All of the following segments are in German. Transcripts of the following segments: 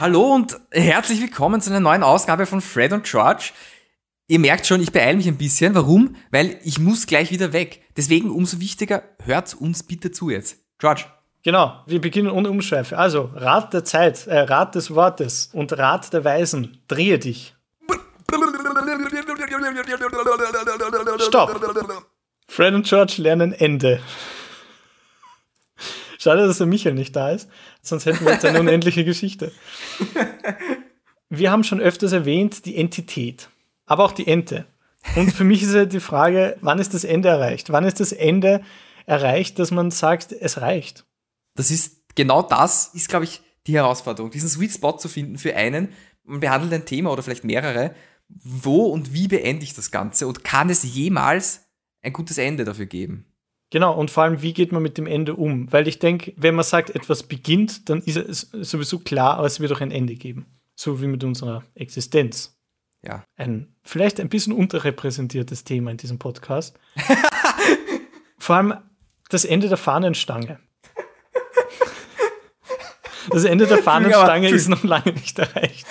Hallo und herzlich willkommen zu einer neuen Ausgabe von Fred und George. Ihr merkt schon, ich beeile mich ein bisschen. Warum? Weil ich muss gleich wieder weg. Deswegen umso wichtiger, hört uns bitte zu jetzt. George. Genau, wir beginnen ohne Umschweife. Also, Rat der Zeit, äh, Rat des Wortes und Rat der Weisen. Drehe dich. Stopp. Fred und George lernen Ende. Schade, dass der Michael nicht da ist, sonst hätten wir jetzt eine unendliche Geschichte. Wir haben schon öfters erwähnt die Entität, aber auch die Ente. Und für mich ist ja die Frage, wann ist das Ende erreicht? Wann ist das Ende erreicht, dass man sagt, es reicht? Das ist genau das, ist, glaube ich, die Herausforderung, diesen Sweet Spot zu finden für einen. Man behandelt ein Thema oder vielleicht mehrere. Wo und wie beende ich das Ganze? Und kann es jemals ein gutes Ende dafür geben? Genau, und vor allem, wie geht man mit dem Ende um? Weil ich denke, wenn man sagt, etwas beginnt, dann ist es sowieso klar, aber es wird auch ein Ende geben. So wie mit unserer Existenz. Ja. Ein vielleicht ein bisschen unterrepräsentiertes Thema in diesem Podcast. vor allem das Ende der Fahnenstange. Das Ende der Fahnenstange ist noch lange nicht erreicht.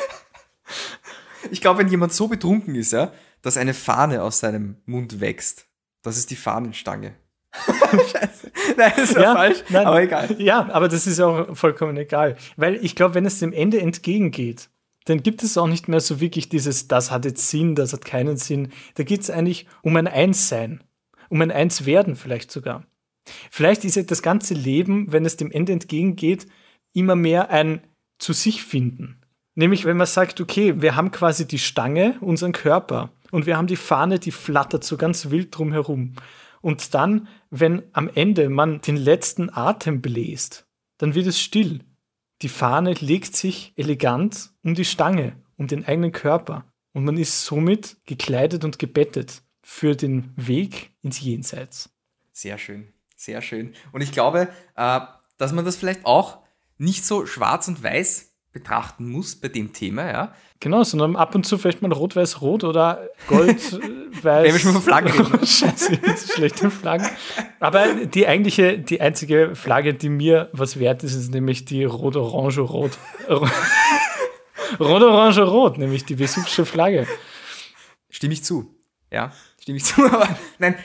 Ich glaube, wenn jemand so betrunken ist, ja, dass eine Fahne aus seinem Mund wächst, das ist die Fahnenstange. Scheiße. Nein, das war ja, falsch, nein, aber egal. Ja, aber das ist auch vollkommen egal. Weil ich glaube, wenn es dem Ende entgegengeht, dann gibt es auch nicht mehr so wirklich dieses, das hat jetzt Sinn, das hat keinen Sinn. Da geht es eigentlich um ein Einssein, um ein Einswerden vielleicht sogar. Vielleicht ist ja das ganze Leben, wenn es dem Ende entgegengeht, immer mehr ein zu sich finden. Nämlich, wenn man sagt, okay, wir haben quasi die Stange, unseren Körper, und wir haben die Fahne, die flattert so ganz wild drumherum. Und dann, wenn am Ende man den letzten Atem bläst, dann wird es still. Die Fahne legt sich elegant um die Stange, um den eigenen Körper. Und man ist somit gekleidet und gebettet für den Weg ins Jenseits. Sehr schön, sehr schön. Und ich glaube, äh, dass man das vielleicht auch nicht so schwarz und weiß betrachten muss bei dem Thema, ja. Genau, sondern ab und zu vielleicht mal rot-weiß-rot oder gold-weiß. Wenn wir schon von Flaggen reden. Scheiße, schlechte Flaggen. Aber die eigentliche, die einzige Flagge, die mir was wert ist, ist nämlich die rot-orange-rot. Rot-orange-rot, nämlich die Vesuvsche Flagge. Stimme ich zu. Ja, stimme ich zu, aber nein,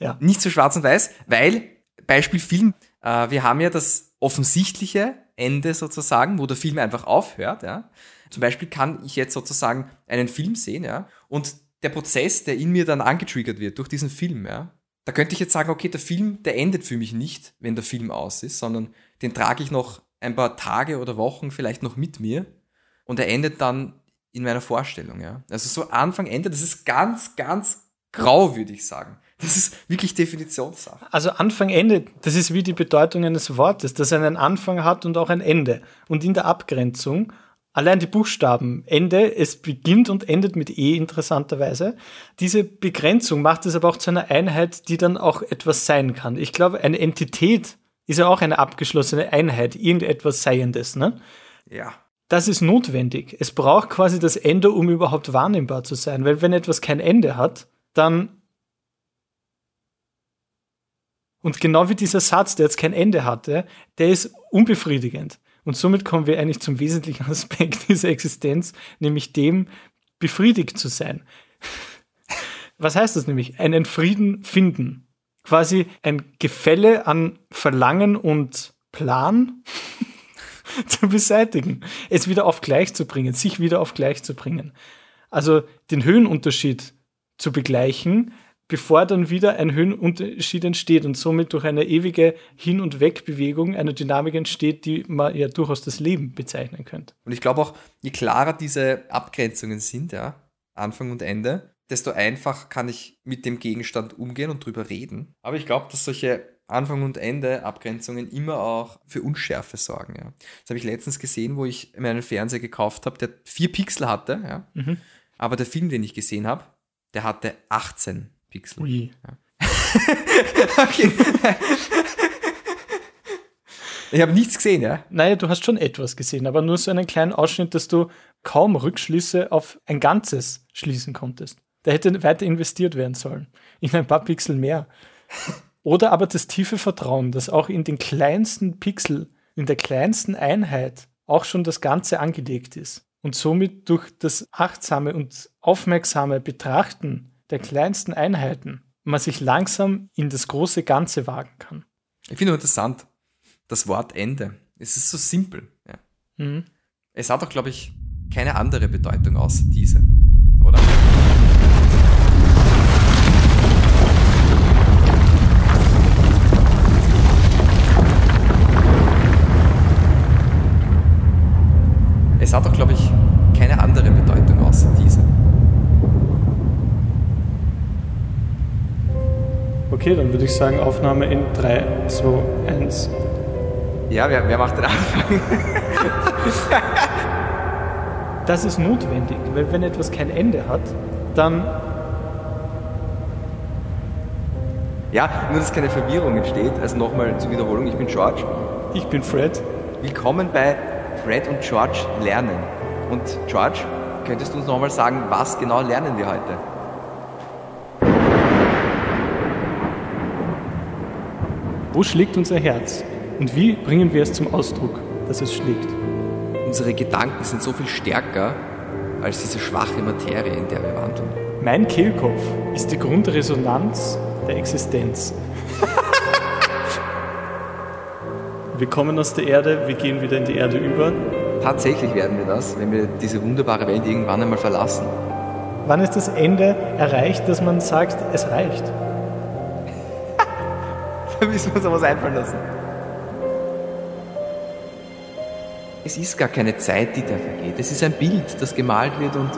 ja. nicht so schwarz und weiß, weil, Beispiel Film, äh, wir haben ja das offensichtliche Ende sozusagen, wo der Film einfach aufhört. Ja. Zum Beispiel kann ich jetzt sozusagen einen Film sehen, ja, und der Prozess, der in mir dann angetriggert wird durch diesen Film, ja, da könnte ich jetzt sagen, okay, der Film, der endet für mich nicht, wenn der Film aus ist, sondern den trage ich noch ein paar Tage oder Wochen vielleicht noch mit mir und er endet dann in meiner Vorstellung, ja. Also so Anfang, Ende, das ist ganz, ganz grau, würde ich sagen. Das ist wirklich Definitionssache. Also Anfang, Ende, das ist wie die Bedeutung eines Wortes, das einen Anfang hat und auch ein Ende. Und in der Abgrenzung, allein die Buchstaben, Ende, es beginnt und endet mit E interessanterweise. Diese Begrenzung macht es aber auch zu einer Einheit, die dann auch etwas sein kann. Ich glaube, eine Entität ist ja auch eine abgeschlossene Einheit, irgendetwas Seiendes, ne? Ja. Das ist notwendig. Es braucht quasi das Ende, um überhaupt wahrnehmbar zu sein. Weil wenn etwas kein Ende hat, dann Und genau wie dieser Satz, der jetzt kein Ende hatte, der ist unbefriedigend. Und somit kommen wir eigentlich zum wesentlichen Aspekt dieser Existenz, nämlich dem, befriedigt zu sein. Was heißt das nämlich? Einen Frieden finden. Quasi ein Gefälle an Verlangen und Plan zu beseitigen. Es wieder auf gleich zu bringen, sich wieder auf gleich zu bringen. Also den Höhenunterschied zu begleichen, bevor dann wieder ein Höhenunterschied entsteht und somit durch eine ewige Hin- und Wegbewegung eine Dynamik entsteht, die man ja durchaus das Leben bezeichnen könnte. Und ich glaube auch, je klarer diese Abgrenzungen sind, ja, Anfang und Ende, desto einfacher kann ich mit dem Gegenstand umgehen und drüber reden. Aber ich glaube, dass solche Anfang und Ende Abgrenzungen immer auch für Unschärfe sorgen. Ja. Das habe ich letztens gesehen, wo ich mir einen Fernseher gekauft habe, der vier Pixel hatte, ja. Mhm. aber der Film, den ich gesehen habe, der hatte 18 Pixel. Ui. Ja. okay. Ich habe nichts gesehen, ja? Naja, du hast schon etwas gesehen, aber nur so einen kleinen Ausschnitt, dass du kaum Rückschlüsse auf ein Ganzes schließen konntest. Da hätte weiter investiert werden sollen. In ein paar Pixel mehr. Oder aber das tiefe Vertrauen, dass auch in den kleinsten Pixel, in der kleinsten Einheit auch schon das Ganze angelegt ist und somit durch das achtsame und aufmerksame Betrachten der kleinsten Einheiten man sich langsam in das große Ganze wagen kann. Ich finde interessant, das Wort Ende. Es ist so simpel. Ja. Mhm. Es hat auch, glaube ich, keine andere Bedeutung außer diese, oder? Okay, dann würde ich sagen, Aufnahme in 3, 2, 1. Ja, wer, wer macht den Anfang? das ist notwendig, weil wenn etwas kein Ende hat, dann. Ja, nur dass keine Verwirrung entsteht. Also nochmal zur Wiederholung, ich bin George. Ich bin Fred. Willkommen bei Fred und George lernen. Und George, könntest du uns nochmal sagen, was genau lernen wir heute? Wo schlägt unser Herz? Und wie bringen wir es zum Ausdruck, dass es schlägt? Unsere Gedanken sind so viel stärker als diese schwache Materie, in der wir wandeln. Mein Kehlkopf ist die Grundresonanz der Existenz. wir kommen aus der Erde, wir gehen wieder in die Erde über. Tatsächlich werden wir das, wenn wir diese wunderbare Welt irgendwann einmal verlassen. Wann ist das Ende erreicht, dass man sagt, es reicht? müssen wir uns aber was einfallen lassen. Es ist gar keine Zeit, die da vergeht. Es ist ein Bild, das gemalt wird und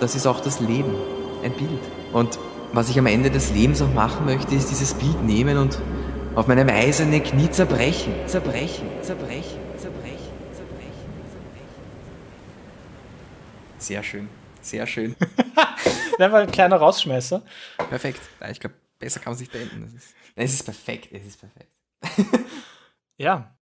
das ist auch das Leben. Ein Bild. Und was ich am Ende des Lebens auch machen möchte, ist dieses Bild nehmen und auf meinem eisernen Knie zerbrechen, zerbrechen, zerbrechen, zerbrechen, zerbrechen, zerbrechen. Sehr schön, sehr schön. war ein kleiner Rausschmeißer. Perfekt. ich glaube, besser kann man sich beenden. Es ist perfekt, es ist perfekt. ja,